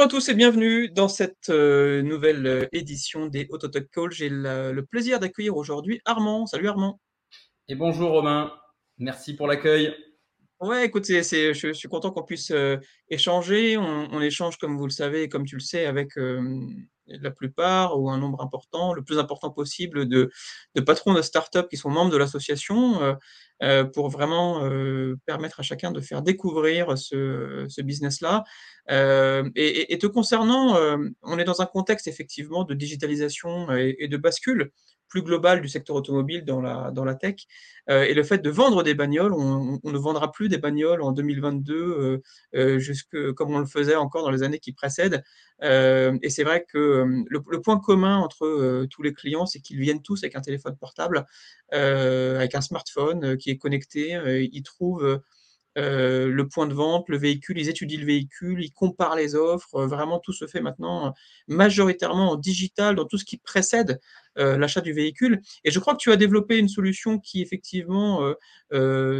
Bonjour à tous et bienvenue dans cette euh, nouvelle euh, édition des Autotalk Call. J'ai le plaisir d'accueillir aujourd'hui Armand. Salut Armand. Et bonjour Romain, merci pour l'accueil. Ouais, écoute, je, je suis content qu'on puisse euh, échanger. On, on échange, comme vous le savez comme tu le sais, avec euh, la plupart ou un nombre important, le plus important possible de, de patrons de startups qui sont membres de l'association euh, euh, pour vraiment euh, permettre à chacun de faire découvrir ce, ce business-là. Et, te concernant, on est dans un contexte effectivement de digitalisation et de bascule plus globale du secteur automobile dans la, dans la tech. Euh, et le fait de vendre des bagnoles, on, ne vendra plus des bagnoles en 2022 euh, euh, jusque comme on le faisait encore dans les années qui précèdent. Et c'est vrai que le, le point commun entre tous les clients, c'est qu'ils viennent tous avec un téléphone portable, avec un smartphone qui est connecté. ils trouvent euh, le point de vente, le véhicule, ils étudient le véhicule, ils comparent les offres. euh, vraiment, tout se fait maintenant euh, majoritairement en digital, dans tout ce qui précède l'achat du véhicule. Et je crois que tu as développé une solution qui effectivement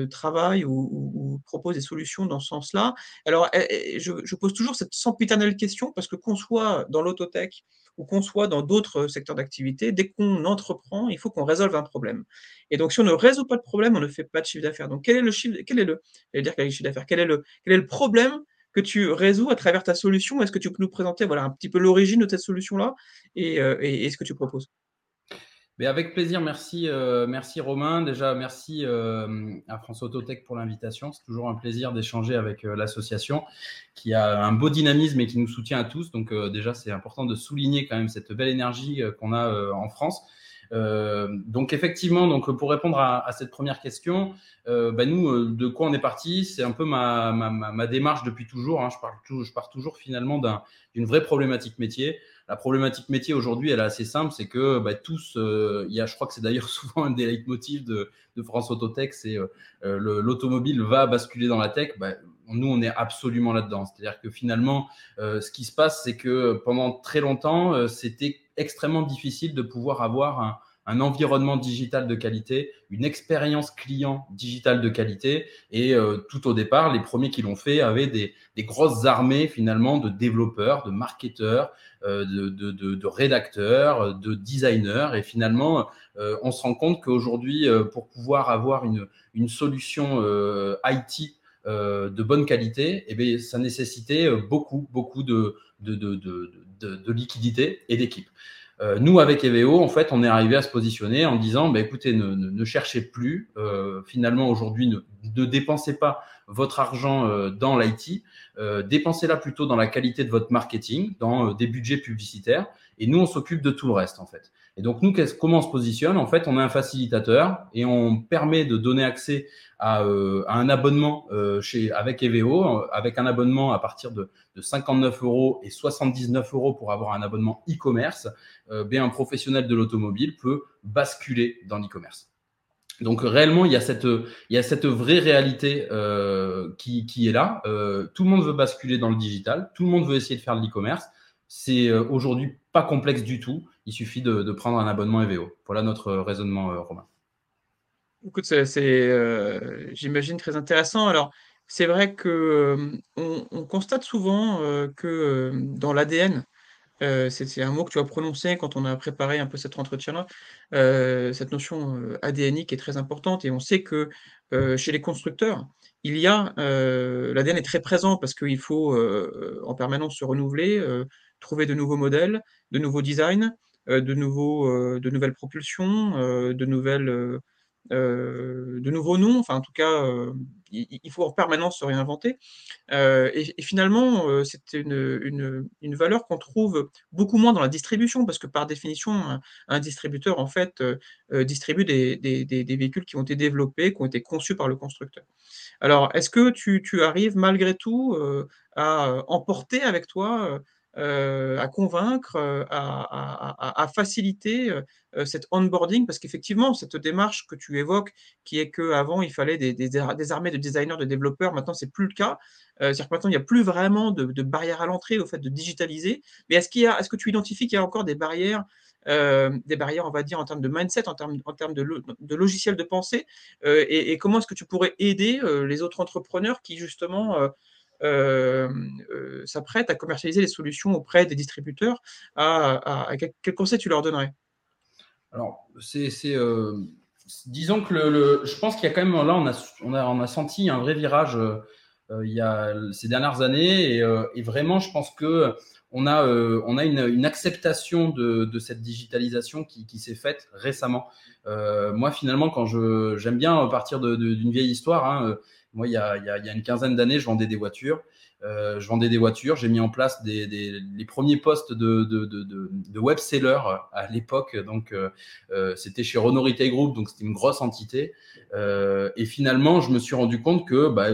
travaille ou, propose des solutions dans ce sens-là. Alors, eh, eh, je, je pose toujours cette sempiternelle question parce que qu'on soit dans l'autotech ou qu'on soit dans d'autres secteurs d'activité, dès qu'on entreprend, il faut qu'on résolve un problème. Et donc, si on ne résout pas de problème, on ne fait pas de chiffre d'affaires. Donc, quel est le chiffre, quel est le, quel est le problème que tu résous à travers ta solution? Est-ce que tu peux nous présenter voilà, un petit peu l'origine de cette solution-là et, euh, ce que tu proposes? Avec plaisir, merci, euh, merci Romain. Déjà, merci euh, à France Autotech pour l'invitation. C'est toujours un plaisir d'échanger avec euh, l'association qui a un beau dynamisme et qui nous soutient à tous. Donc déjà, c'est important de souligner quand même cette belle énergie qu'on a en France. Donc effectivement, donc pour répondre à, cette première question, bah, nous, de quoi on est parti? C'est un peu ma, ma, ma, ma démarche depuis toujours. Hein. Je, je pars toujours finalement d'un- d'une vraie problématique métier. La problématique métier aujourd'hui, elle est assez simple, c'est que bah, tous, euh, il y a, je crois que c'est d'ailleurs souvent un des leitmotifs de, France Autotech, c'est euh, euh, le- l'automobile va basculer dans la tech. Bah, nous, on est absolument là-dedans. C'est-à-dire que finalement, ce qui se passe, c'est que pendant très longtemps, c'était extrêmement difficile de pouvoir avoir un, un environnement digital de qualité, une expérience client digitale de qualité. Et euh, tout au départ, les premiers qui l'ont fait avaient des, des grosses armées finalement de développeurs, de marketeurs, euh, de, de, de, de rédacteurs, de designers. Et finalement, euh, on se rend compte qu'aujourd'hui, euh, pour pouvoir avoir une, une solution euh, IT euh, de bonne qualité, eh bien, ça nécessitait euh, beaucoup, beaucoup de, de, de, de, de liquidité et d'équipe. Euh, nous, avec EVO, en fait, on est arrivé à se positionner en disant, bah, écoutez, ne, cherchez plus, euh, finalement, aujourd'hui, ne, dépensez pas votre argent euh, dans l'IT, dépensez-la plutôt dans la qualité de votre marketing, dans des budgets publicitaires, et nous, on s'occupe de tout le reste, en fait. Et donc, nous, comment on se positionne? En fait, on est un facilitateur et on permet de donner accès à, euh, à un abonnement euh, chez, avec EVO, avec un abonnement à partir de, de 59 euros et 79 euros pour avoir un abonnement e-commerce. Euh, bien, un professionnel de l'automobile peut basculer dans l'e-commerce. Donc réellement, il y a cette, il y a cette vraie réalité euh, qui, qui est là. Euh, tout le monde veut basculer dans le digital, tout le monde veut essayer de faire de l'e-commerce. C'est euh, aujourd'hui pas complexe du tout. Il suffit de, prendre un abonnement EVO. Voilà notre raisonnement, euh, Romain. Écoute, c'est, euh, j'imagine, très intéressant. Alors, c'est vrai que euh, on, on, constate souvent euh, que dans l'ADN, euh, c'est un mot que tu as prononcé quand on a préparé un peu cet entretien-là, euh, cette notion euh, ADNique est très importante et on sait que euh, chez les constructeurs, il y a euh, l'ADN est très présent parce qu'il faut euh, en permanence se renouveler, euh, trouver de nouveaux modèles, de nouveaux designs, euh, de, nouveaux, euh, de nouvelles propulsions, euh, de nouvelles de nouveaux noms, enfin en tout cas, il, faut en permanence se réinventer. Et, finalement, c'est une, une, valeur qu'on trouve beaucoup moins dans la distribution, parce que par définition, un, un distributeur, en fait, distribue des, des, des, véhicules qui ont été développés, qui ont été conçus par le constructeur. Alors, est-ce que tu, tu, arrives malgré tout à emporter avec toi euh, à convaincre, à, à, faciliter euh, cet onboarding, parce qu'effectivement, cette démarche que tu évoques, qui est qu'avant, il fallait des, armées de designers, de développeurs, maintenant, c'est plus le cas. Euh, C'est-à-dire que maintenant, il n'y a plus vraiment de, de barrières à l'entrée au fait de digitaliser. Mais est-ce qu'il est-ce que tu identifies qu'il y a encore des barrières euh, des barrières, on va dire, en termes de mindset, en termes, en termes de, lo de logiciel de pensée, euh, et, comment est-ce que tu pourrais aider euh, les autres entrepreneurs qui, justement, s'apprêtent à commercialiser les solutions auprès des distributeurs, à, quel conseil tu leur donnerais? Alors, c'est, disons que le, je pense qu'il y a quand même là, on a, on a, senti un vrai virage il y a ces dernières années, et, vraiment, je pense que on a, euh, on a une, acceptation de, cette digitalisation qui, s'est faite récemment. Euh, moi, finalement, quand je j'aime bien partir d'une vieille histoire. Hein, euh, moi, il y, a, il y a une quinzaine d'années, je vendais des voitures. Euh, je vendais des voitures, j'ai mis en place des, des, les premiers postes de, de, de, de web seller à l'époque. Donc, euh, euh, c'était chez Renault Retail Group, donc c'était une grosse entité. Et finalement, je me suis rendu compte que bah,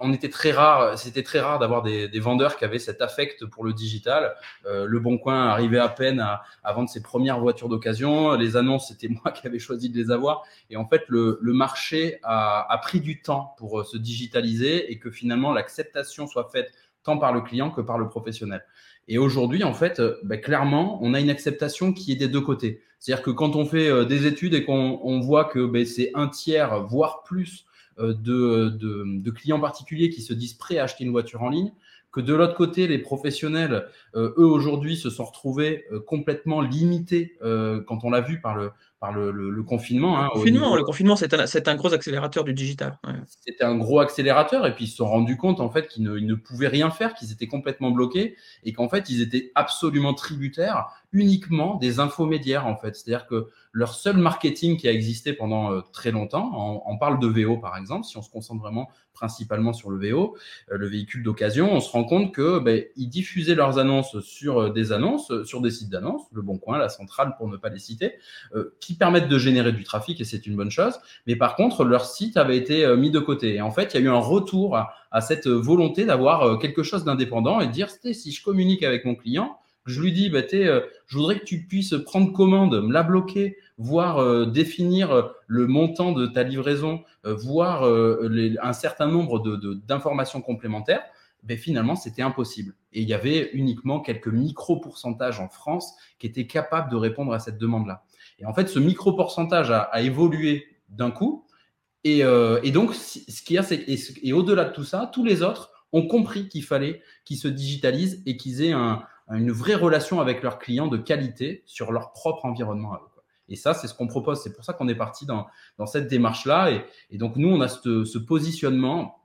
on était très rare, c'était très rare d'avoir des, des, vendeurs qui avaient cet affect pour le digital. Le Bon Coin arrivait à peine à, à vendre ses premières voitures d'occasion. Les annonces, c'était moi qui avais choisi de les avoir. Et en fait, le, le marché a, a pris du temps pour se digitaliser et que finalement l'acceptation soit faite tant par le client que par le professionnel. Et aujourd'hui, en fait, euh, bah, clairement, on a une acceptation qui est des deux côtés. C'est-à-dire que quand on fait euh, des études et qu'on on voit que bah, c'est un tiers, voire plus, euh, de, clients particuliers qui se disent prêts à acheter une voiture en ligne, que de l'autre côté, les professionnels, eux, aujourd'hui, se sont retrouvés complètement limités quand on l'a vu par le, le, confinement. Hein, le confinement, le confinement c'est un, un, gros accélérateur du digital. C'était un gros accélérateur et puis ils se sont rendus compte en fait qu'ils ne, ne, pouvaient rien faire, qu'ils étaient complètement bloqués et qu'en fait ils étaient absolument tributaires uniquement des infomédiaires en fait. C'est-à-dire que leur seul marketing qui a existé pendant euh, très longtemps, on, parle de VO par exemple, si on se concentre vraiment principalement sur le VO, euh, le véhicule d'occasion, on se rend compte que ben, ils diffusaient leurs annonces sur euh, des annonces, sur des sites d'annonces, Le Bon Coin, la Centrale pour ne pas les citer, qui permettent de générer du trafic et c'est une bonne chose. Mais par contre, leur site avait été mis de côté. Et en fait, il y a eu un retour à, à cette volonté d'avoir quelque chose d'indépendant et de dire si je communique avec mon client, je lui dis, bah, euh, je voudrais que tu puisses prendre commande, me la bloquer, voir euh, définir euh, le montant de ta livraison, voir un certain nombre d'informations de, complémentaires. Ben, finalement, c'était impossible. Et il y avait uniquement quelques micro-pourcentages en France qui étaient capables de répondre à cette demande-là. Et en fait, ce micro-pourcentage a, a, évolué d'un coup. Et, et, donc, ce qu'il y a, c'est et au-delà de tout ça, tous les autres ont compris qu'il fallait qu'ils se digitalisent et qu'ils aient un, une vraie relation avec leurs clients de qualité sur leur propre environnement. Et ça, c'est ce qu'on propose. C'est pour ça qu'on est parti dans, dans cette démarche-là. Et, et, donc, nous, on a ce, positionnement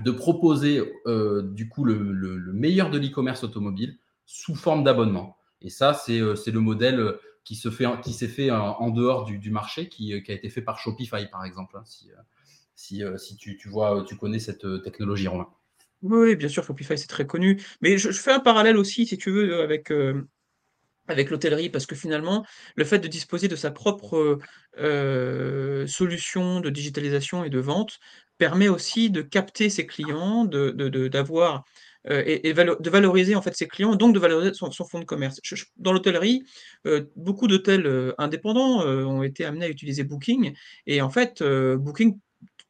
de proposer euh, du coup le, le, le meilleur de l'e-commerce automobile sous forme d'abonnement. Et ça, c'est euh, le modèle qui se fait, s'est fait en, dehors du, marché, qui, a été fait par Shopify, par exemple. Hein, si, si, si tu, tu, vois, tu connais cette technologie, Romain. Oui, bien sûr, Shopify, c'est très connu. Mais je, fais un parallèle aussi, si tu veux, avec, euh, avec l'hôtellerie, parce que finalement, le fait de disposer de sa propre euh, solution de digitalisation et de vente permet aussi de capter ses clients, de, euh, et, de valoriser en fait ses clients, donc de valoriser son, fonds de commerce. dans l'hôtellerie, beaucoup d'hôtels indépendants ont été amenés à utiliser Booking, et en fait, Booking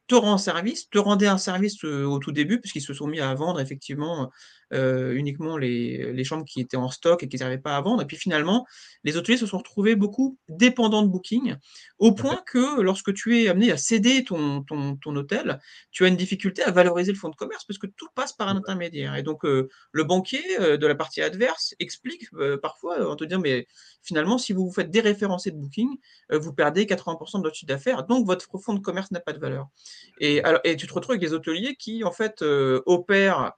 te rend service, te rendait un service au tout début, puisqu'ils se sont mis à vendre effectivement euh, uniquement les, les, chambres qui étaient en stock et qu'ils n'arrivaient pas à vendre. Et puis finalement, les hôteliers se sont retrouvés beaucoup dépendants de Booking, au point que lorsque tu es amené à céder ton, ton, ton, hôtel, tu as une difficulté à valoriser le fonds de commerce parce que tout passe par un intermédiaire. Et donc, euh, le banquier euh, de la partie adverse explique parfois en te disant, mais finalement, si vous vous faites déréférencer de Booking, vous perdez 80% de votre chiffre d'affaires, donc votre fonds de commerce n'a pas de valeur. Et, alors, et tu te retrouves avec des hôteliers qui, en fait, opèrent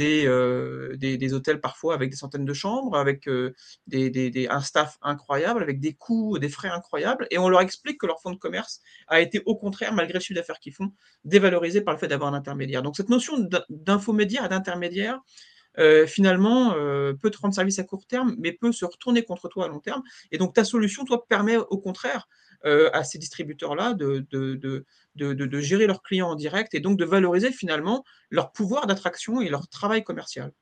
euh, des, des, hôtels parfois avec des centaines de chambres, avec euh, des, un staff incroyable, avec des coûts, des frais incroyables, et on leur explique que leur fonds de commerce a été au contraire, malgré le chiffre d'affaires qu'ils font, dévalorisé par le fait d'avoir un intermédiaire. Donc cette notion d'infomédiaire et d'intermédiaire, euh, finalement, peut te rendre service à court terme, mais peut se retourner contre toi à long terme. Et donc ta solution, toi, permet au contraire à ces distributeurs-là de, gérer leurs clients en direct et donc de valoriser finalement leur pouvoir d'attraction et leur travail commercial.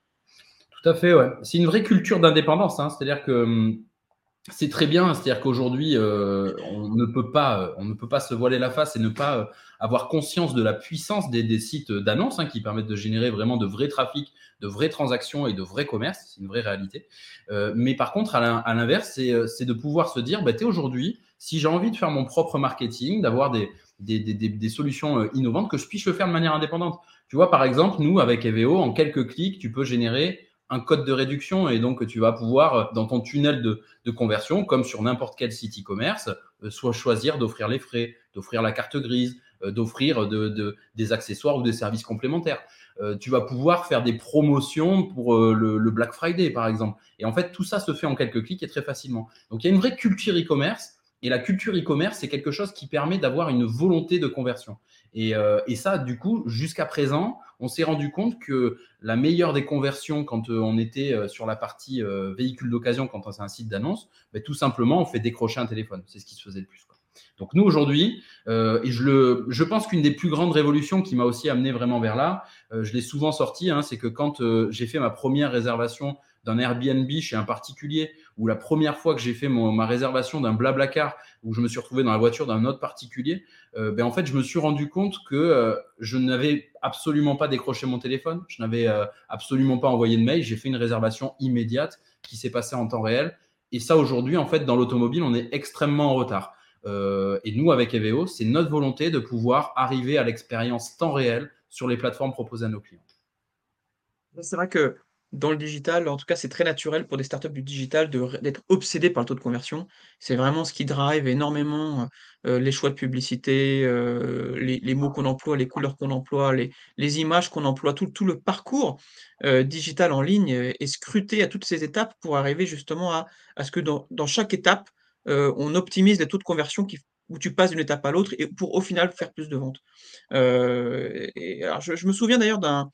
Tout à fait, ouais. C'est une vraie culture d'indépendance. Hein. C'est-à-dire que hum, c'est très bien. C'est-à-dire qu'aujourd'hui, euh, on ne peut pas, euh, on ne peut pas se voiler la face et ne pas euh, avoir conscience de la puissance des, sites d'annonces hein, qui permettent de générer vraiment de vrais trafics, de vraies transactions et de vrais commerces. C'est une vraie réalité. mais par contre, à l'inverse, c'est de pouvoir se dire, bah, aujourd'hui, si j'ai envie de faire mon propre marketing, d'avoir des, des, solutions innovantes, que je puisse le faire de manière indépendante. Tu vois, par exemple, nous, avec EVO, en quelques clics, tu peux générer un code de réduction et donc tu vas pouvoir, dans ton tunnel de, conversion, comme sur n'importe quel site e-commerce, soit choisir d'offrir les frais, d'offrir la carte grise, d'offrir de, de, des accessoires ou des services complémentaires. Euh, tu vas pouvoir faire des promotions pour euh, le, Black Friday, par exemple. Et en fait, tout ça se fait en quelques clics et très facilement. Donc, il y a une vraie culture e-commerce. Et la culture e-commerce, c'est quelque chose qui permet d'avoir une volonté de conversion. Et, euh, ça, du coup, jusqu'à présent, on s'est rendu compte que la meilleure des conversions quand on était sur la partie véhicule d'occasion, quand c'est un site d'annonce, ben, tout simplement, on fait décrocher un téléphone. C'est ce qui se faisait le plus. Donc nous aujourd'hui, euh, et je, pense qu'une des plus grandes révolutions qui m'a aussi amené vraiment vers là, euh, je l'ai souvent sorti, hein, c'est que quand euh, j'ai fait ma première réservation d'un Airbnb chez un particulier, ou la première fois que j'ai fait ma réservation d'un Blablacar, où je me suis retrouvé dans la voiture d'un autre particulier, ben en fait je me suis rendu compte que je n'avais absolument pas décroché mon téléphone, je n'avais absolument pas envoyé de mail, j'ai fait une réservation immédiate qui s'est passée en temps réel. Et ça aujourd'hui, en fait, dans l'automobile, on est extrêmement en retard. Euh, et nous, avec EVO, c'est notre volonté de pouvoir arriver à l'expérience temps réel sur les plateformes proposées à nos clients. C'est vrai que dans le digital, en tout cas, c'est très naturel pour des startups du digital d'être obsédés par le taux de conversion. C'est vraiment ce qui drive énormément euh, les choix de publicité, euh, les, mots qu'on emploie, les couleurs qu'on emploie, les, images qu'on emploie, tout, le parcours digital en ligne est scruté à toutes ces étapes pour arriver justement à, ce que dans, chaque étape, euh, on optimise les taux de conversion où tu passes d'une étape à l'autre et pour au final faire plus de ventes. Euh, alors je, me souviens d'ailleurs d'un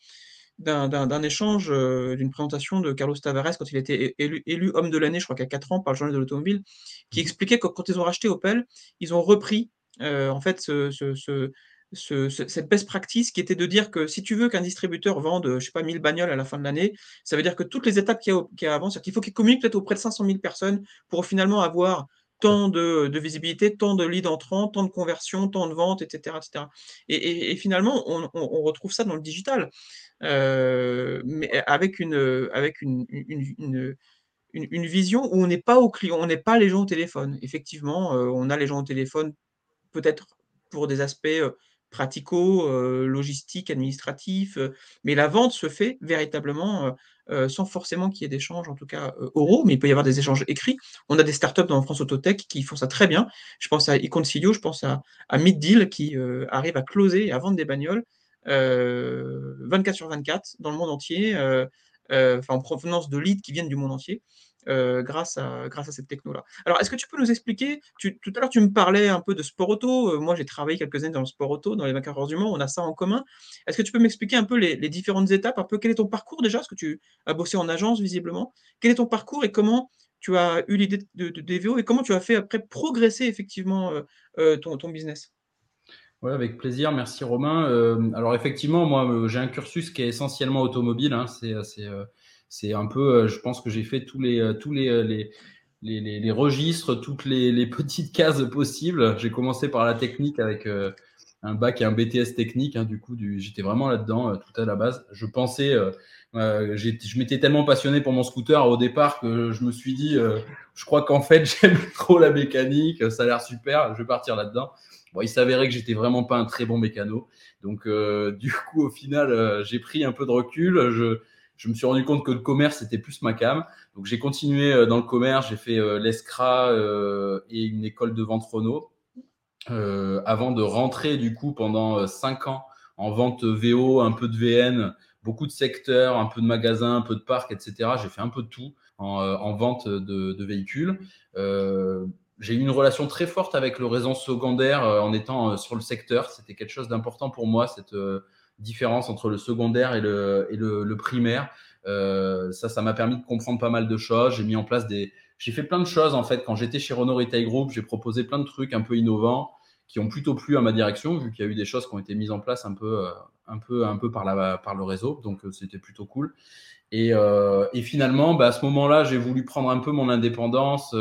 d'un échange, euh, d'une présentation de Carlos Tavares quand il était élu, homme de l'année, je crois qu'il y a 4 ans, par le journal de l'automobile, qui mmh expliquait que quand ils ont racheté Opel, ils ont repris en fait cette best practice qui était de dire que si tu veux qu'un distributeur vende, je sais pas, 1000 bagnoles à la fin de l'année, ça veut dire que toutes les étapes qu'il y a, avant, c'est qu'il faut qu'il communique peut-être auprès de 500 000 personnes pour finalement avoir tant de, visibilité, tant de leads entrants, tant de conversions, tant de ventes, etc. etc. Et, finalement, on, retrouve ça dans le digital, euh, mais avec une, avec une, une, vision où on n'est pas au client, on n'est pas les gens au téléphone. Effectivement, euh, on a les gens au téléphone peut-être pour des aspects euh, pratico, logistiques, administratifs, mais la vente se fait véritablement sans forcément qu'il y ait d'échanges, en tout cas oraux, mais il peut y avoir des échanges écrits. On a des startups dans France Autotech qui font ça très bien. Je pense à Iconcilio, je pense à, à Middeal qui arrive à closer et à vendre des bagnoles 24 sur 24 dans le monde entier, en provenance de leads qui viennent du monde entier. Euh, grâce, à, cette techno-là. Alors, est-ce que tu peux nous expliquer, tout à l'heure tu me parlais un peu de sport auto, euh, moi j'ai travaillé quelques années dans le sport auto, dans les 24 heures du Mans, on a ça en commun. Est-ce que tu peux m'expliquer un peu les, différentes étapes, un peu quel est ton parcours déjà, parce que tu as bossé en agence visiblement, quel est ton parcours et comment tu as eu l'idée de, DVO et comment tu as fait après progresser effectivement euh, ton, business? Avec plaisir. Merci Romain. alors effectivement, moi, j'ai un cursus qui est essentiellement automobile. Hein. c'est c'est un peu, euh, je pense que j'ai fait tous euh, euh, les, registres, toutes les, petites cases possibles. J'ai commencé par la technique avec un bac et un BTS technique. Hein, du coup, j'étais vraiment là-dedans tout à la base. Je pensais, je m'étais tellement passionné pour mon scooter au départ que je me suis dit, je crois qu'en fait, j'aime trop la mécanique, ça a l'air super, je vais partir là-dedans. Bon, il s'avérait que j'étais vraiment pas un très bon mécano. Donc, du coup, au final, j'ai pris un peu de recul. Je, je me suis rendu compte que le commerce c'était plus ma cam. Donc j'ai continué euh, dans le commerce, j'ai fait euh, l'ESCRA euh, et une école de vente Renault avant de rentrer du coup pendant cinq ans en vente VO, un peu de VN, beaucoup de secteurs, un peu de magasins, un peu de parcs, etc. J'ai fait un peu de tout en, vente de, véhicules. J'ai eu une relation très forte avec le réseau secondaire en étant sur le secteur. C'était quelque chose d'important pour moi, cette différence entre le secondaire et le, et le, primaire. Euh, ça, ça m'a permis de comprendre pas mal de choses. J'ai mis en place des, j'ai fait plein de choses en fait. Quand j'étais chez Renault Retail Group, j'ai proposé plein de trucs un peu innovants qui ont plutôt plu à ma direction, vu qu'il y a eu des choses qui ont été mises en place un peu, euh, un peu, un peu par, la, par le réseau. Donc, euh, c'était plutôt cool. Et, et finalement, bah, à ce moment-là, j'ai voulu prendre un peu mon indépendance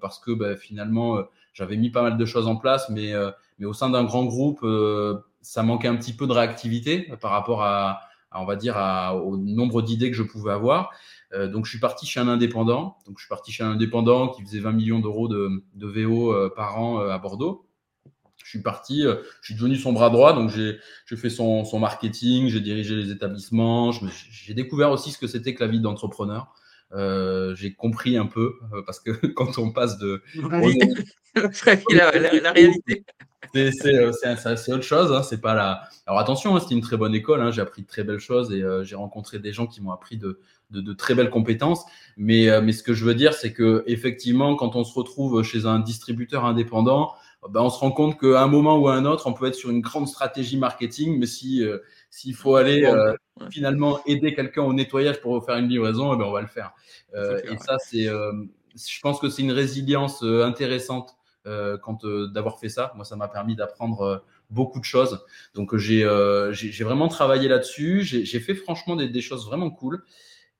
parce que bah, finalement, j'avais mis pas mal de choses en place, mais, mais au sein d'un grand groupe, ça manquait un petit peu de réactivité par rapport à, on va dire, au nombre d'idées que je pouvais avoir. Euh, donc, je suis parti chez un indépendant. Donc, je suis parti chez un indépendant qui faisait 20 millions d'euros de, de, VO euh, par an euh, à Bordeaux. Je suis parti, je suis devenu son bras droit, donc j'ai fait son, son marketing, j'ai dirigé les établissements, j'ai découvert aussi ce que c'était que la vie d'entrepreneur. Euh, j'ai compris un peu euh, parce que quand on passe de la, la, réalité. Euh, c'est autre chose hein, c'est pas la alors attention hein, c'était une très bonne école hein, j'ai appris de très belles choses et j'ai rencontré des gens qui m'ont appris de, de, de, très belles compétences. Mais mais ce que je veux dire c'est que effectivement quand on se retrouve chez un distributeur indépendant ben, on se rend compte qu'à un moment ou à un autre on peut être sur une grande stratégie marketing mais si s'il faut aller euh, finalement aider quelqu'un au nettoyage pour faire une livraison, eh ben on va le faire. Euh, et ça, c'est, euh, je pense que c'est une résilience intéressante quand d'avoir fait ça. Moi, ça m'a permis d'apprendre beaucoup de choses. Donc j'ai j'ai vraiment travaillé là-dessus. J'ai fait franchement des, des, choses vraiment cool.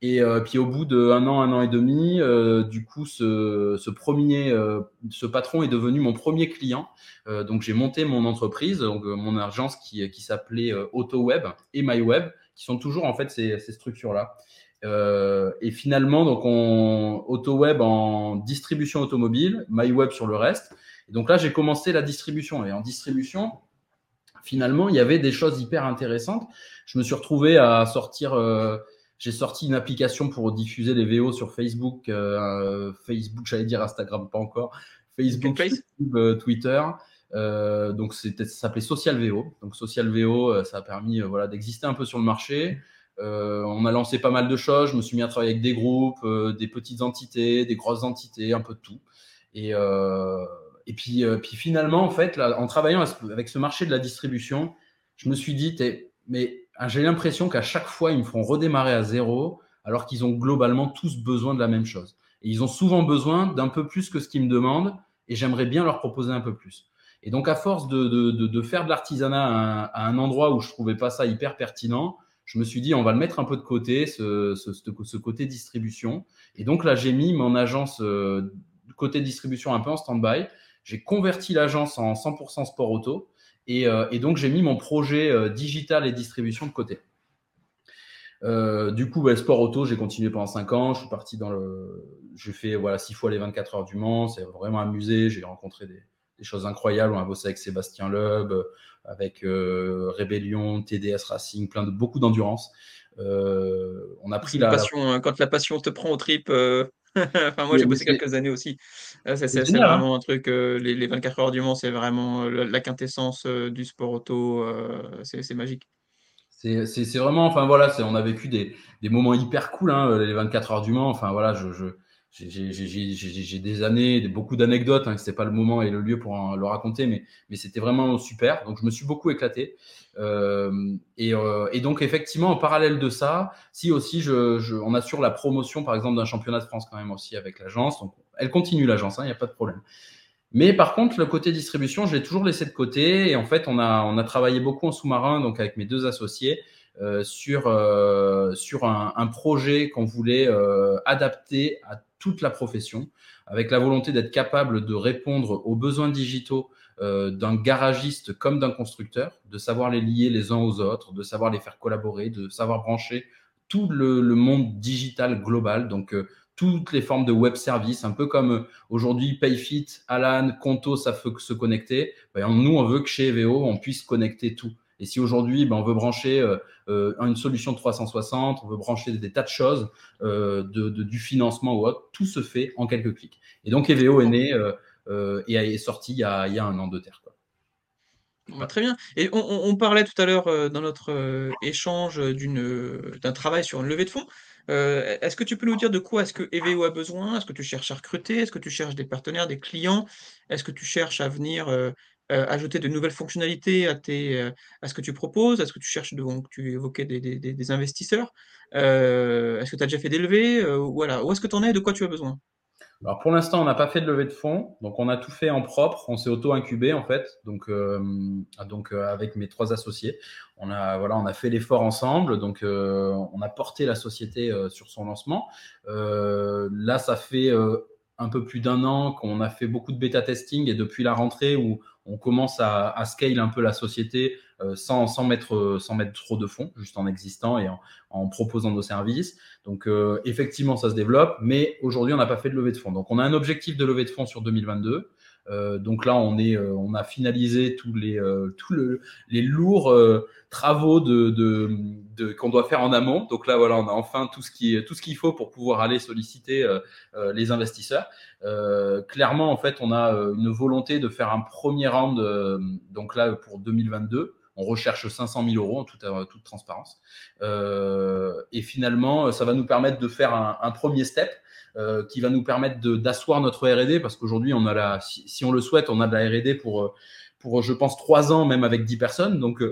Et euh, puis au bout d'un an, un an et demi, euh, du coup, ce, ce premier, euh, ce patron est devenu mon premier client. Euh, donc j'ai monté mon entreprise, donc euh, mon agence qui, qui s'appelait AutoWeb et MyWeb, qui sont toujours en fait ces, ces structures-là. et finalement, donc on AutoWeb en distribution automobile, MyWeb sur le reste. Et donc là, j'ai commencé la distribution. Et en distribution, finalement, il y avait des choses hyper intéressantes. Je me suis retrouvé à sortir j'ai sorti une application pour diffuser les VO sur Facebook, euh, Facebook, j'allais dire Instagram, pas encore, Facebook, euh, Twitter. Euh, donc ça s'appelait Social VO. Donc Social VO, euh, ça a permis voilà d'exister un peu sur le marché. on a lancé pas mal de choses. Je me suis mis à travailler avec des groupes, des petites entités, des grosses entités, un peu de tout. Et et puis, puis finalement, en fait, là, en travaillant avec ce marché de la distribution, je me suis dit, mais j'ai l'impression qu'à chaque fois, ils me font redémarrer à zéro, alors qu'ils ont globalement tous besoin de la même chose. Et ils ont souvent besoin d'un peu plus que ce qu'ils me demandent, et j'aimerais bien leur proposer un peu plus. Et donc, à force de, faire de l'artisanat à, un endroit où je trouvais pas ça hyper pertinent, je me suis dit, on va le mettre un peu de côté, ce côté distribution. Et donc là, j'ai mis mon agence euh, côté distribution un peu en stand-by. J'ai converti l'agence en 100% sport auto. Euh, et, donc, j'ai mis mon projet euh, digital et distribution de côté. Euh, du coup, bah, sport auto, j'ai continué pendant 5 ans. Je suis parti dans le. J'ai fait voilà, 6 fois les 24 heures du Mans. C'est vraiment amusé. J'ai rencontré des, choses incroyables. On a bossé avec Sébastien Loeb, avec Rébellion, TDS Racing, plein de, beaucoup d'endurance. on a pris la, passion, hein. Quand la passion te prend au trip, enfin, moi, j'ai bossé quelques années aussi. C'est hein. vraiment un truc, euh, les, les, 24 heures du Mans, c'est vraiment euh, la, quintessence euh, du sport auto. c'est magique. C'est vraiment, enfin voilà, on a vécu des, des moments hyper cool, hein, les 24 heures du Mans. Enfin voilà, je, je j'ai des années, beaucoup d'anecdotes. Hein, c'est pas le moment et le lieu pour le raconter, mais, c'était vraiment super. Donc je me suis beaucoup éclaté. Euh, et, euh, et, donc effectivement, en parallèle de ça, si aussi on assure la promotion, par exemple, d'un championnat de France quand même aussi avec l'agence. Donc elle continue l'agence, il hein, n'y a pas de problème. Mais par contre, le côté distribution, je l'ai toujours laissé de côté. Et en fait, on a, travaillé beaucoup en sous-marin, donc avec mes deux associés, sur, euh, sur un, projet qu'on voulait euh, adapter à toute la profession, avec la volonté d'être capable de répondre aux besoins digitaux euh, d'un garagiste comme d'un constructeur, de savoir les lier les uns aux autres, de savoir les faire collaborer, de savoir brancher tout le, monde digital global, donc euh, toutes les formes de web services, un peu comme euh, aujourd'hui PayFit, Alan, Conto, ça peut se connecter. Ben, nous, on veut que chez EVO, on puisse connecter tout. Et si aujourd'hui, ben, on veut brancher euh, euh une solution de 360, on veut brancher des, tas de choses, euh, de, de, du financement ou autre, tout se fait en quelques clics. Et donc, EVO est né euh, et est sorti il y, a, il y a un an de terre. Quoi. Très bien. Et on, on, parlait tout à l'heure dans notre échange d'un travail sur une levée de fonds. Euh, est-ce que tu peux nous dire de quoi est-ce que EVO a besoin? Est-ce que tu cherches à recruter? Est-ce que tu cherches des partenaires, des clients? Est-ce que tu cherches à venir euh, ajouter de nouvelles fonctionnalités à, tes, euh, à ce que tu proposes? Est-ce que tu cherches, donc tu évoquais des, des, des investisseurs? Euh, Est-ce que tu as déjà fait des levées? Voilà. Où est-ce que tu en es? De quoi tu as besoin? Alors pour l'instant, on n'a pas fait de levée de fonds, donc on a tout fait en propre. On s'est auto-incubé en fait, donc donc avec mes trois associés, on a voilà, on a fait l'effort ensemble, donc on a porté la société sur son lancement. là, ça fait un peu plus d'un an qu'on a fait beaucoup de bêta testing. Et depuis la rentrée où on commence à, à scale un peu la société euh, sans, sans, mettre, sans mettre trop de fonds, juste en existant et en, en proposant nos services. Donc euh, effectivement, ça se développe, mais aujourd'hui, on n'a pas fait de levée de fonds. Donc on a un objectif de levée de fonds sur 2022. Donc là, on, est, on a finalisé tous les, tous les lourds travaux de, de, qu'on doit faire en amont. Donc là, voilà, on a enfin tout ce qui, tout ce qu'il faut pour pouvoir aller solliciter les investisseurs. clairement, en fait, on a une volonté de faire un premier round, donc là pour 2022 on recherche 500 000 euros en toute, euh, toute transparence. Euh, et finalement, ça va nous permettre de faire un, premier step euh, qui va nous permettre d'asseoir notre R&D parce qu'aujourd'hui, on a la, si, on le souhaite, on a de la R&D pour pour, je pense, trois ans, même avec 10 personnes. Donc,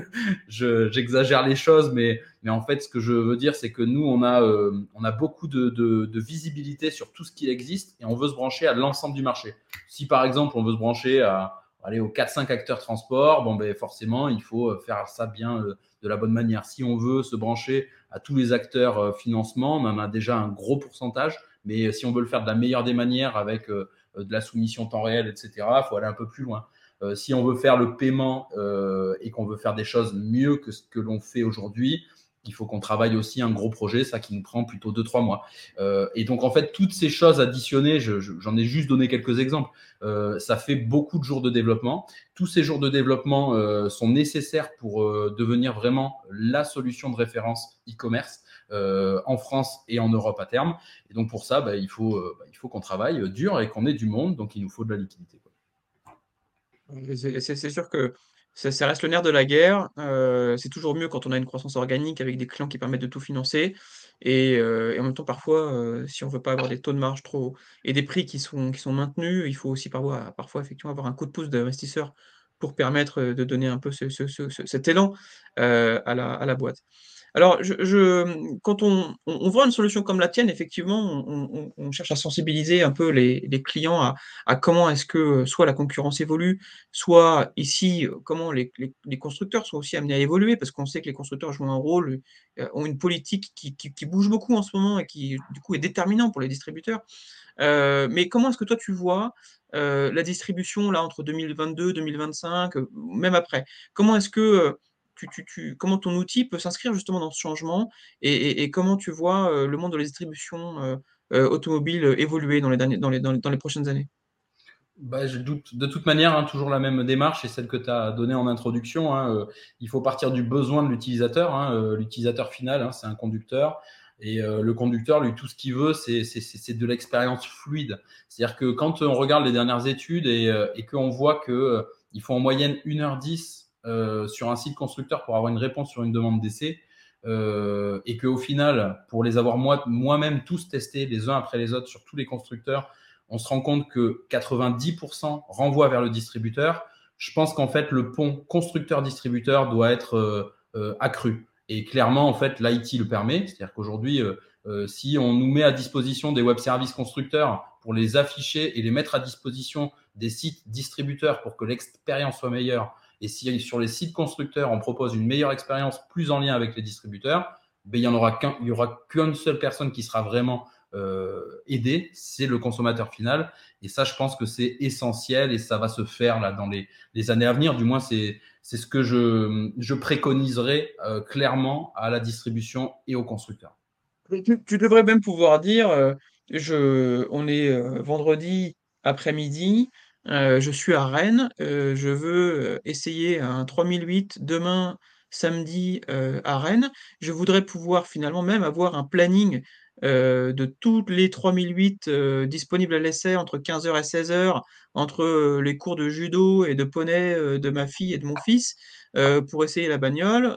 j'exagère les choses, mais, mais en fait, ce que je veux dire, c'est que nous, on a, on a beaucoup de, de, visibilité sur tout ce qui existe et on veut se brancher à l'ensemble du marché. Si, par exemple, on veut se brancher à, aller aux 4-5 acteurs transport, bon, ben, forcément, il faut euh, faire ça bien euh, de la bonne manière. Si on veut se brancher à tous les acteurs euh, financement, on en a déjà un gros pourcentage. Mais si on veut le faire de la meilleure des manières avec de la soumission temps réel, etc., il faut aller un peu plus loin. si on veut faire le paiement et qu'on veut faire des choses mieux que ce que l'on fait aujourd'hui, il faut qu'on travaille aussi un gros projet, ça qui nous prend plutôt 2-3 mois. Euh, et donc, en fait, toutes ces choses additionnées, j'en ai juste donné quelques exemples, euh, ça fait beaucoup de jours de développement. Tous ces jours de développement euh, sont nécessaires pour devenir vraiment la solution de référence e-commerce en France et en Europe à terme. Et donc, pour ça, bah, il faut, bah, il faut qu'on travaille dur et qu'on ait du monde, donc il nous faut de la liquidité. C'est sûr que ça, reste le nerf de la guerre. Euh, c'est toujours mieux quand on a une croissance organique avec des clients qui permettent de tout financer. Et, euh, en même temps, parfois, euh, si on veut pas avoir des taux de marge trop et des prix qui sont, maintenus, il faut aussi parfois, effectivement avoir un coup de pouce d'investisseurs pour permettre de donner un peu cet élan à la, à la boîte. Alors, quand on, on, voit une solution comme la tienne, effectivement, on, cherche à sensibiliser un peu les, clients à, comment est-ce que euh, soit la concurrence évolue, soit ici, euh, comment les, constructeurs sont aussi amenés à évoluer, parce qu'on sait que les constructeurs jouent un rôle, euh, ont une politique qui, bouge beaucoup en ce moment et qui, du coup, est déterminant pour les distributeurs. mais comment est-ce que toi, tu vois la distribution là entre 2022, 2025, même après? Comment est-ce que comment ton outil peut s'inscrire justement dans ce changement et, comment tu vois euh, le monde de la distribution euh, euh, automobile évoluer dans les, prochaines années? Bah, je doute. De toute manière, hein, toujours la même démarche, et celle que tu as donnée en introduction. Hein, il faut partir du besoin de l'utilisateur. Hein, l'utilisateur final, c'est un conducteur. Et le conducteur, lui, tout ce qu'il veut, c'est de l'expérience fluide. C'est-à-dire que quand on regarde les dernières études et, et qu'on voit qu'il faut en moyenne 1h10 euh, sur un site constructeur pour avoir une réponse sur une demande d'essai. Euh, et qu'au final, pour les avoir moi-même tous testés les uns après les autres sur tous les constructeurs, on se rend compte que 90% renvoient vers le distributeur. Je pense qu'en fait, le pont constructeur-distributeur doit être euh, accru. Et clairement, en fait, l'IT le permet. C'est-à-dire qu'aujourd'hui, si on nous met à disposition des web services constructeurs pour les afficher et les mettre à disposition des sites distributeurs pour que l'expérience soit meilleure, et si sur les sites constructeurs, on propose une meilleure expérience plus en lien avec les distributeurs, ben, il n'y aura qu'une seule personne qui sera vraiment euh, aidée, c'est le consommateur final. Et ça, je pense que c'est essentiel et ça va se faire là dans les, années à venir. Du moins, c'est, ce que je, je préconiserai euh, clairement à la distribution et aux constructeurs. Tu, devrais même pouvoir dire, euh, je, on est vendredi après-midi, je suis à Rennes, je veux, essayer un 3008 demain samedi, à Rennes. Je voudrais pouvoir finalement même avoir un planning, de toutes les 3008, disponibles à l'essai entre 15h et 16h, entre, les cours de judo et de poney, de ma fille et de mon fils, pour essayer la bagnole,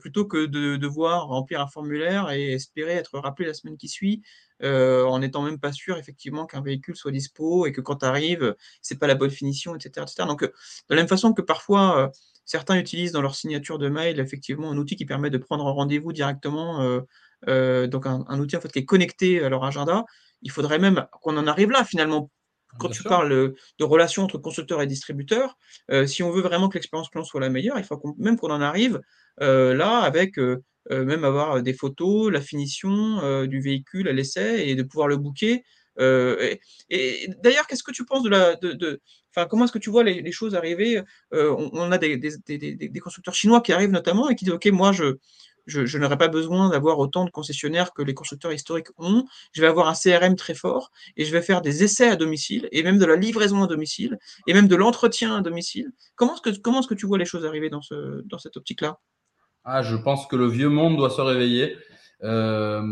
plutôt que de devoir remplir un formulaire et espérer être rappelé la semaine qui suit euh, en n'étant même pas sûr effectivement qu'un véhicule soit dispo et que quand tu arrives, c'est pas la bonne finition, etc. etc. Donc, de la même façon que parfois, euh, certains utilisent dans leur signature de mail effectivement un outil qui permet de prendre un rendez-vous directement, donc un, outil en fait qui est connecté à leur agenda, il faudrait même qu'on en arrive là finalement. Quand tu parles de relations entre constructeurs et distributeurs, si on veut vraiment que l'expérience client soit la meilleure, il faut même qu'on en arrive là avec même avoir des photos, la finition euh, du véhicule à l'essai et de pouvoir le booker. Euh, et, d'ailleurs, qu'est-ce que tu penses de la, de, comment est-ce que tu vois les, choses arriver on, a des, constructeurs chinois qui arrivent notamment et qui disent, ok, moi je je, n'aurai pas besoin d'avoir autant de concessionnaires que les constructeurs historiques ont. Je vais avoir un CRM très fort et je vais faire des essais à domicile et même de la livraison à domicile et même de l'entretien à domicile. Comment est-ce que, est-ce que tu vois les choses arriver dans, ce, dans cette optique-là? Ah, Je pense que le vieux monde doit se réveiller. Euh,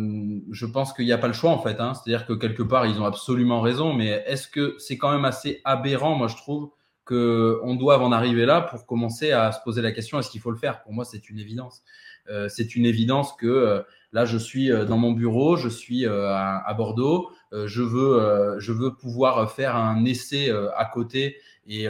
je pense qu'il n'y a pas le choix en fait. Hein. C'est-à-dire que quelque part, ils ont absolument raison, mais est-ce que c'est quand même assez aberrant, moi je trouve, qu'on doit en arriver là pour commencer à se poser la question est-ce qu'il faut le faire? Pour moi, c'est une évidence. Euh, c'est une évidence que euh, là, je suis dans mon bureau, je suis à, à, Bordeaux, je, veux, je veux pouvoir faire un essai à côté et,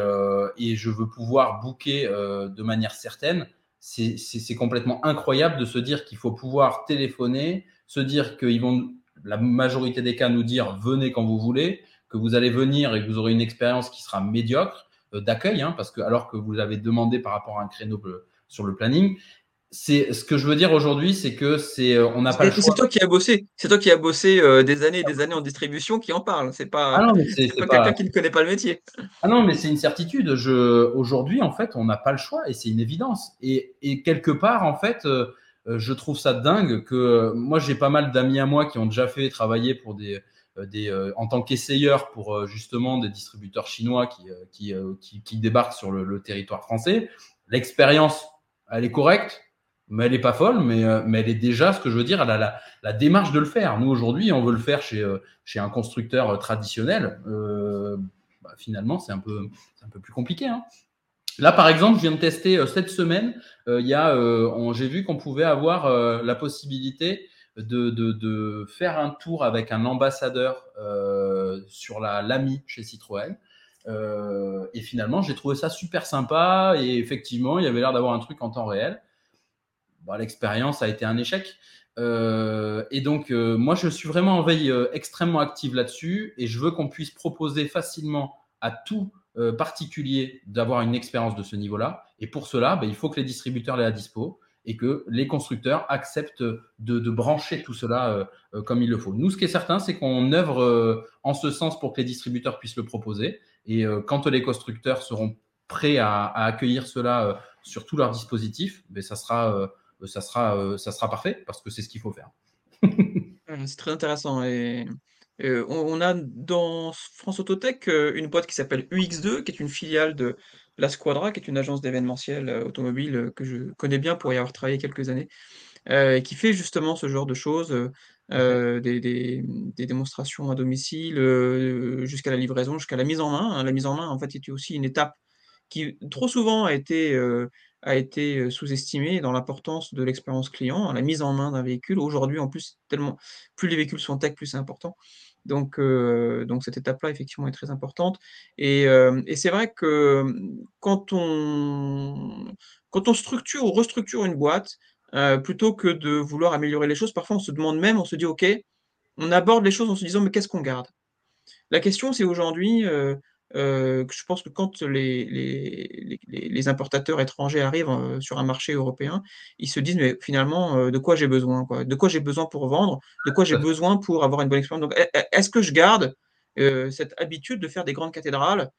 et, je veux pouvoir booker de manière certaine. C'est complètement incroyable de se dire qu'il faut pouvoir téléphoner, se dire qu'ils vont, la majorité des cas, nous dire venez quand vous voulez, que vous allez venir et que vous aurez une expérience qui sera médiocre d'accueil, hein, parce que alors que vous avez demandé par rapport à un créneau sur le planning, c'est ce que je veux dire aujourd'hui, c'est que c'est euh, on n'a pas. C'est toi qui as bossé, c'est toi qui as bossé euh, des années et des années en distribution qui en parle. C'est pas, ah c'est pas, quelqu'un qui ne connaît pas le métier. Ah non, mais c'est une certitude. Je aujourd'hui, en fait, on n'a pas le choix et c'est une évidence. Et, et, quelque part, en fait, euh, je trouve ça dingue que moi j'ai pas mal d'amis à moi qui ont déjà fait travailler pour des des, en tant qu'essayeur pour justement des distributeurs chinois qui, qui, qui, qui débarquent sur le, le territoire français. L'expérience, elle est correcte, mais elle n'est pas folle, mais, euh, mais elle est déjà, ce que je veux dire, elle a la, démarche de le faire. Nous, aujourd'hui, on veut le faire chez, euh, chez un constructeur euh, traditionnel. Euh, bah, finalement, c'est un, peu, un peu plus compliqué. Hein. Là, par exemple, je viens de tester cette semaine, j'ai vu qu'on pouvait avoir la possibilité de, de, de, faire un tour avec un ambassadeur sur la Lamy chez Citroën. et finalement, j'ai trouvé ça super sympa et effectivement, il y avait l'air d'avoir un truc en temps réel. Bah, l'expérience a été un échec. Euh, et donc, euh, moi, je suis vraiment en veille euh, extrêmement active là-dessus et je veux qu'on puisse proposer facilement à tout particulier d'avoir une expérience de ce niveau-là. Et pour cela, bah, il faut que les distributeurs l'aient à dispo et que les constructeurs acceptent de, brancher tout cela comme il le faut. Nous, ce qui est certain, c'est qu'on œuvre en ce sens pour que les distributeurs puissent le proposer. Et quand les constructeurs seront prêts à, accueillir cela sur tous leurs dispositifs, ben, ça sera ça sera, euh, ça sera parfait parce que c'est ce qu'il faut faire. c'est très intéressant. Et, on, a dans France Autotech euh, une boîte qui s'appelle UX2, qui est une filiale de la Squadra, qui est une agence d'événementiel automobile que je connais bien pour y avoir travaillé quelques années, et qui fait justement ce genre de choses, des, démonstrations à domicile, jusqu'à la livraison, jusqu'à la mise en main. Hein. La mise en main, en fait, est aussi une étape qui trop souvent a été a été sous-estimé dans l'importance de l'expérience client, la mise en main d'un véhicule. Aujourd'hui, en plus, tellement plus les véhicules sont tech, plus c'est important. Donc, donc cette étape-là, effectivement, est très importante. Et, et c'est vrai que quand on, quand on structure ou restructure une boîte, plutôt que de vouloir améliorer les choses, parfois on se demande même, on se dit, OK, on aborde les choses en se disant, mais qu'est-ce qu'on garde? La question, c'est aujourd'hui, euh, je pense que quand les, les, les, importateurs étrangers arrivent euh, sur un marché européen, ils se disent mais finalement euh, de quoi j'ai besoin quoi? De quoi j'ai besoin pour vendre? De quoi j'ai besoin pour avoir une bonne expérience? Donc est-ce que je garde cette habitude de faire des grandes cathédrales?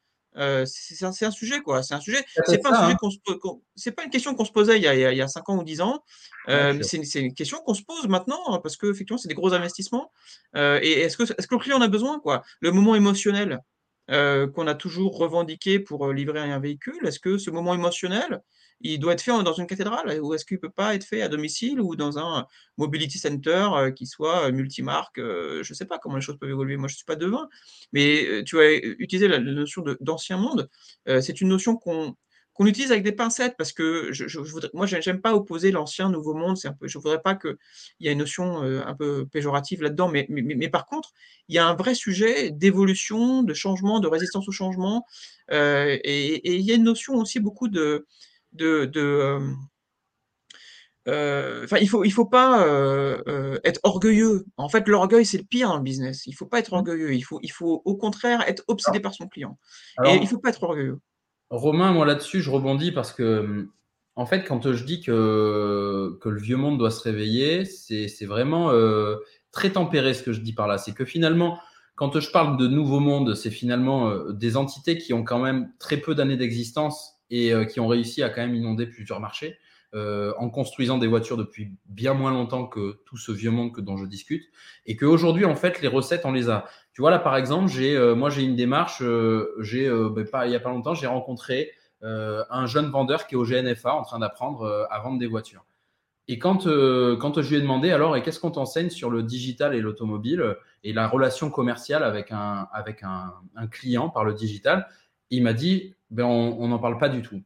C'est un, un, sujet quoi. C'est un sujet. C'est pas un sujet hein. qu'on c'est pas une question qu'on se posait il y, a, il y a 5 ans ou 10 ans. c'est une, question qu'on se pose maintenant hein, parce que effectivement c'est des gros investissements. et est-ce que est-ce que le client en a besoin quoi? Le moment émotionnel. Euh, qu'on a toujours revendiqué pour euh, livrer un véhicule? Est-ce que ce moment émotionnel, il doit être fait dans une cathédrale? Ou est-ce qu'il ne peut pas être fait à domicile ou dans un mobility center euh, qui soit multimarque? Je ne sais pas comment les choses peuvent évoluer. Moi, je ne suis pas devin. Mais tu as utilisé la, notion d'ancien monde. c'est une notion qu'on qu'on utilise avec des pincettes parce que je, je, voudrais, moi, j'aime pas opposer l'ancien nouveau monde. Un peu, je voudrais pas qu'il y ait une notion euh, un peu péjorative là-dedans. Mais, mais, mais, par contre, il y a un vrai sujet d'évolution, de changement, de résistance au changement. Euh, et, il y a une notion aussi beaucoup de, de, de euh, Enfin, il faut, il faut pas être orgueilleux. En fait, l'orgueil c'est le pire dans le business. Il faut pas être mmh. orgueilleux. Il faut, il faut au contraire être obsédé par son client. et il faut pas être orgueilleux. Romain, moi là-dessus, je rebondis parce que, en fait, quand je dis que, que le vieux monde doit se réveiller, c'est vraiment euh, très tempéré ce que je dis par là. C'est que finalement, quand je parle de nouveau monde, c'est finalement euh, des entités qui ont quand même très peu d'années d'existence et euh, qui ont réussi à quand même inonder plusieurs marchés. Euh, en construisant des voitures depuis bien moins longtemps que tout ce vieux monde que dont je discute, et qu'aujourd'hui, en fait, les recettes, on les a. Tu vois, là, par exemple, j'ai, moi, j'ai une démarche, j'ai, ben, pas, il n'y a pas longtemps, j'ai rencontré un jeune vendeur qui est au GNFA en train d'apprendre à vendre des voitures. Et quand, euh, quand je lui ai demandé, alors, et qu'est-ce qu'on t'enseigne sur le digital et l'automobile et la relation commerciale avec un, avec un client par le digital, il m'a dit, ben, on n'en parle pas du tout.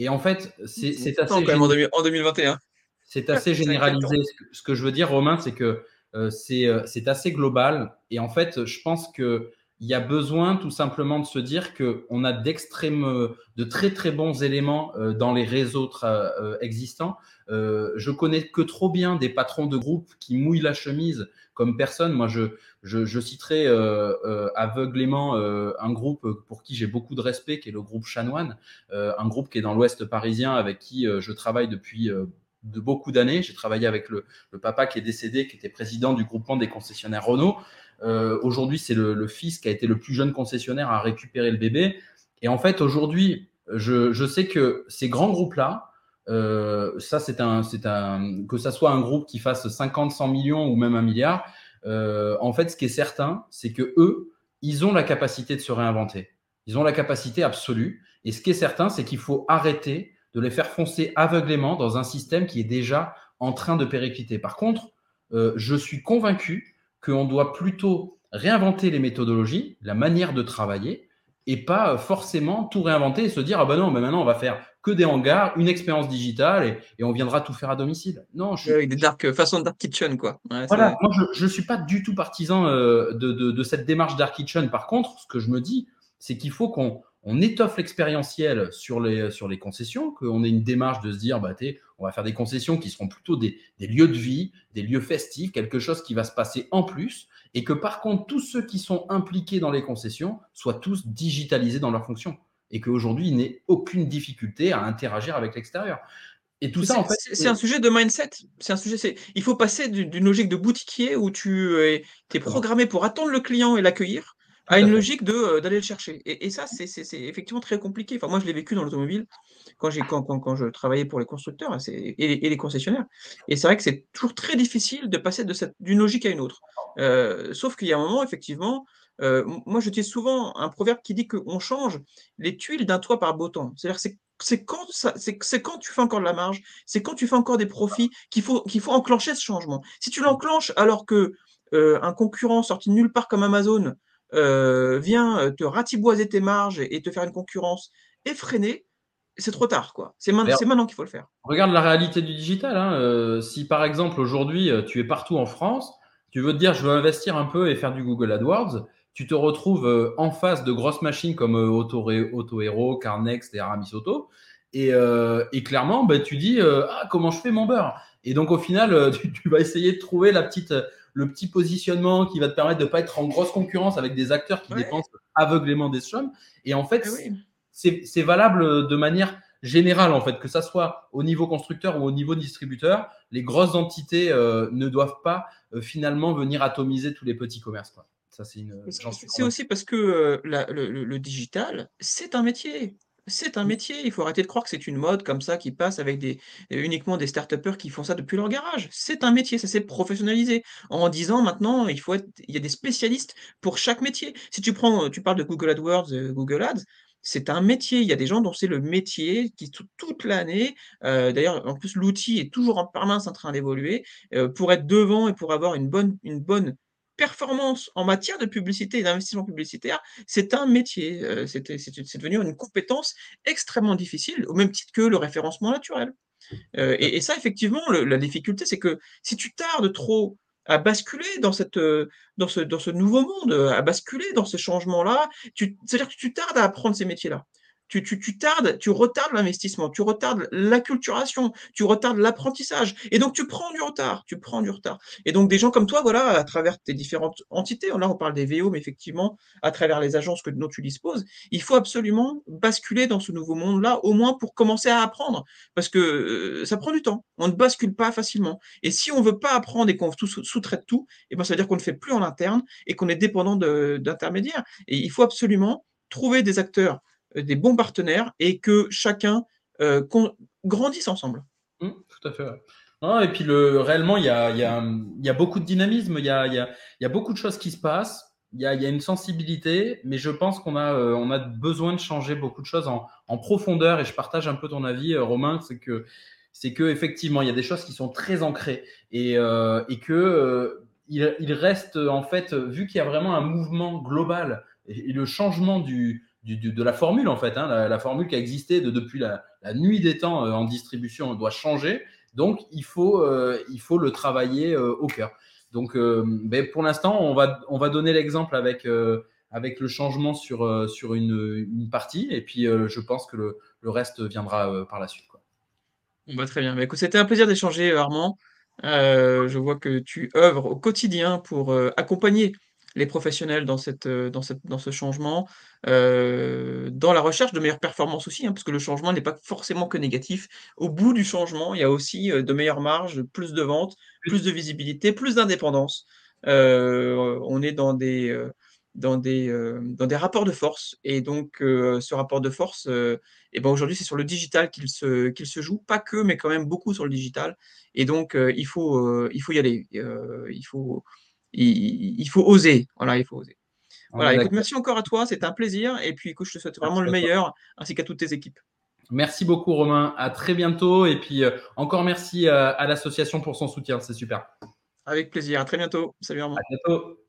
Et en fait, c'est assez. Quand même en, 2021. C'est assez généralisé. Ce que je veux dire, Romain, c'est que euh, euh, c'est assez global. Et en fait, je pense que il y a besoin tout simplement de se dire qu'on a d'extrêmes, de très très bons éléments euh, dans les réseaux euh, existants. Euh, je connais que trop bien des patrons de groupe qui mouillent la chemise comme personne. Moi, je, je, je citerai aveuglément un groupe pour qui j'ai beaucoup de respect, qui est le groupe Chanoine, un groupe qui est dans l'Ouest parisien avec qui je travaille depuis de beaucoup d'années. J'ai travaillé avec le, papa qui est décédé, qui était président du groupement des concessionnaires Renault. Euh, aujourd'hui, c'est le, fils qui a été le plus jeune concessionnaire à récupérer le bébé. Et en fait, aujourd'hui, je, sais que ces grands groupes-là, euh, ça, c'est un, c'est un, que ça soit un groupe qui fasse 50, 100 millions ou même un milliard. Euh, en fait, ce qui est certain, c'est que eux, ils ont la capacité de se réinventer. Ils ont la capacité absolue. Et ce qui est certain, c'est qu'il faut arrêter de les faire foncer aveuglément dans un système qui est déjà en train de péricliter. Par contre, je suis convaincu qu'on doit plutôt réinventer les méthodologies, la manière de travailler, et pas forcément tout réinventer et se dire ah ben non, ben maintenant on va faire que des hangars, une expérience digitale et, on viendra tout faire à domicile. Non, je, avec des dark façon dark kitchen quoi. voilà, moi je, ne suis pas du tout partisan euh, de, de, cette démarche dark kitchen. Par contre, ce que je me dis, c'est qu'il faut qu'on on étoffe l'expérientiel sur les, sur les concessions, qu'on ait une démarche de se dire, bah, on va faire des concessions qui seront plutôt des, lieux de vie, des lieux festifs, quelque chose qui va se passer en plus, et que par contre, tous ceux qui sont impliqués dans les concessions soient tous digitalisés dans leur fonction, et qu'aujourd'hui, il n'ait aucune difficulté à interagir avec l'extérieur. Et tout ça, en fait, c'est un sujet de mindset. C'est un sujet. Il faut passer d'une logique de boutiquier où tu es, es programmé pour attendre le client et l'accueillir à une logique de d'aller le chercher. Et, ça, c'est effectivement très compliqué. Enfin, moi, je l'ai vécu dans l'automobile quand, quand, quand, quand, je travaillais pour les constructeurs et, et, les concessionnaires. Et c'est vrai que c'est toujours très difficile de passer d'une logique à une autre. sauf qu'il y a un moment, effectivement, moi, je dis souvent un proverbe qui dit qu'on change les tuiles d'un toit par beau temps. C'est-à-dire que c'est quand, c'est quand tu fais encore de la marge, c'est quand tu fais encore des profits qu'il faut, qu'il faut enclencher ce changement. Si tu l'enclenches alors que un concurrent sorti de nulle part comme Amazon euh, vient euh, te ratiboiser tes marges et te faire une concurrence effrénée, c'est trop tard. quoi. C'est maintenant, qu'il faut le faire. Regarde la réalité du digital. Hein. Euh, si par exemple aujourd'hui tu es partout en France, tu veux te dire je veux investir un peu et faire du Google AdWords, tu te retrouves en face de grosses machines comme Auto, Auto Hero, Carnext et Aramis Auto. Et, clairement, bah, tu dis ah, comment je fais mon beurre? Et donc au final, tu vas essayer de trouver la petite le petit positionnement qui va te permettre de ne pas être en grosse concurrence avec des acteurs qui dépensent aveuglément des sommes. Et en fait, eh c'est valable de manière générale, en fait, que ça soit au niveau constructeur ou au niveau distributeur, les grosses entités euh, ne doivent pas euh, finalement venir atomiser tous les petits commerces. Ça, c'est aussi parce que euh, le, digital, c'est un métier. C'est un métier, il faut arrêter de croire que c'est une mode comme ça qui passe avec des uniquement des start qui font ça depuis leur garage. C'est un métier, ça s'est professionnalisé. En 10 ans maintenant, il faut être il y a des spécialistes pour chaque métier. Si tu prends, tu parles de Google AdWords, euh, Google Ads, c'est un métier. Il y a des gens dont c'est le métier qui toute l'année, euh, d'ailleurs en plus l'outil est toujours en permanence en train d'évoluer, euh, pour être devant et pour avoir une bonne une bonne performance en matière de publicité et d'investissement publicitaire, c'est un métier. Euh, c'est devenu une compétence extrêmement difficile, au même titre que le référencement naturel. Euh, et, ça, effectivement, la difficulté, c'est que si tu tardes trop à basculer dans, cette, euh, dans, ce, dans ce nouveau monde, à basculer dans ces changements-là, c'est-à-dire que tu tardes à apprendre ces métiers-là tu, tu, tu tardes, tu retardes l'investissement, tu retardes l'acculturation, tu retardes l'apprentissage. Et donc, tu prends du retard, tu prends du retard. Et donc, des gens comme toi, voilà, à travers tes différentes entités, là, on parle des VO, mais effectivement, à travers les agences que, dont tu disposes, il faut absolument basculer dans ce nouveau monde-là, au moins pour commencer à apprendre. Parce que euh, ça prend du temps. On ne bascule pas facilement. Et si on veut pas apprendre et qu'on sous-traite tout, et eh ben, ça veut dire qu'on ne fait plus en interne et qu'on est dépendant d'intermédiaires. Et il faut absolument trouver des acteurs des bons partenaires et que chacun euh, grandisse ensemble. tout à fait. et puis le, réellement, il y a, beaucoup de dynamisme, il y a, beaucoup de choses qui se passent. Il y a, une sensibilité, mais je pense qu'on a, a besoin de changer beaucoup de choses en, profondeur. Et je partage un peu ton avis, Romain, c'est que effectivement, il y a des choses qui sont très ancrées et, euh, que euh, il, reste en fait, vu qu'il y a vraiment un mouvement global et, le changement du, de la formule en fait, hein, la, formule qui a existé de, depuis la, nuit des temps euh, en distribution doit changer. Donc il faut, euh, il faut le travailler euh, au cœur. Donc ben, pour l'instant, on va, on va donner l'exemple avec avec le changement sur, sur une, partie. Et puis, je pense que le, reste viendra par la suite. Bah, très bien. Bah, c'était un plaisir d'échanger, Armand. Je vois que tu œuvres au quotidien pour accompagner les professionnels dans, cette, euh, dans, cette, dans ce changement, dans la recherche de meilleures performances aussi, hein, parce que le changement n'est pas forcément que négatif. Au bout du changement, il y a aussi de meilleures marges, plus de ventes, plus de visibilité, plus d'indépendance. on est dans des dans des, euh, dans des rapports de force. Et donc, euh, ce rapport de force, euh, et ben aujourd'hui, c'est sur le digital qu'il se, qu'il se joue. Pas que, mais quand même beaucoup sur le digital. Et donc, il, faut, il faut y aller. il, faut, il, il, faut oser. Voilà, il faut oser. Voilà, écoute, merci encore à toi. C'était un plaisir. Et puis, écoute, je te souhaite vraiment le meilleur, ainsi qu'à toutes tes équipes. Merci beaucoup, Romain. À très bientôt. Et puis, encore merci à, à l'association pour son soutien. C'est super. Avec plaisir. À très bientôt. Salut, Armand. À bientôt.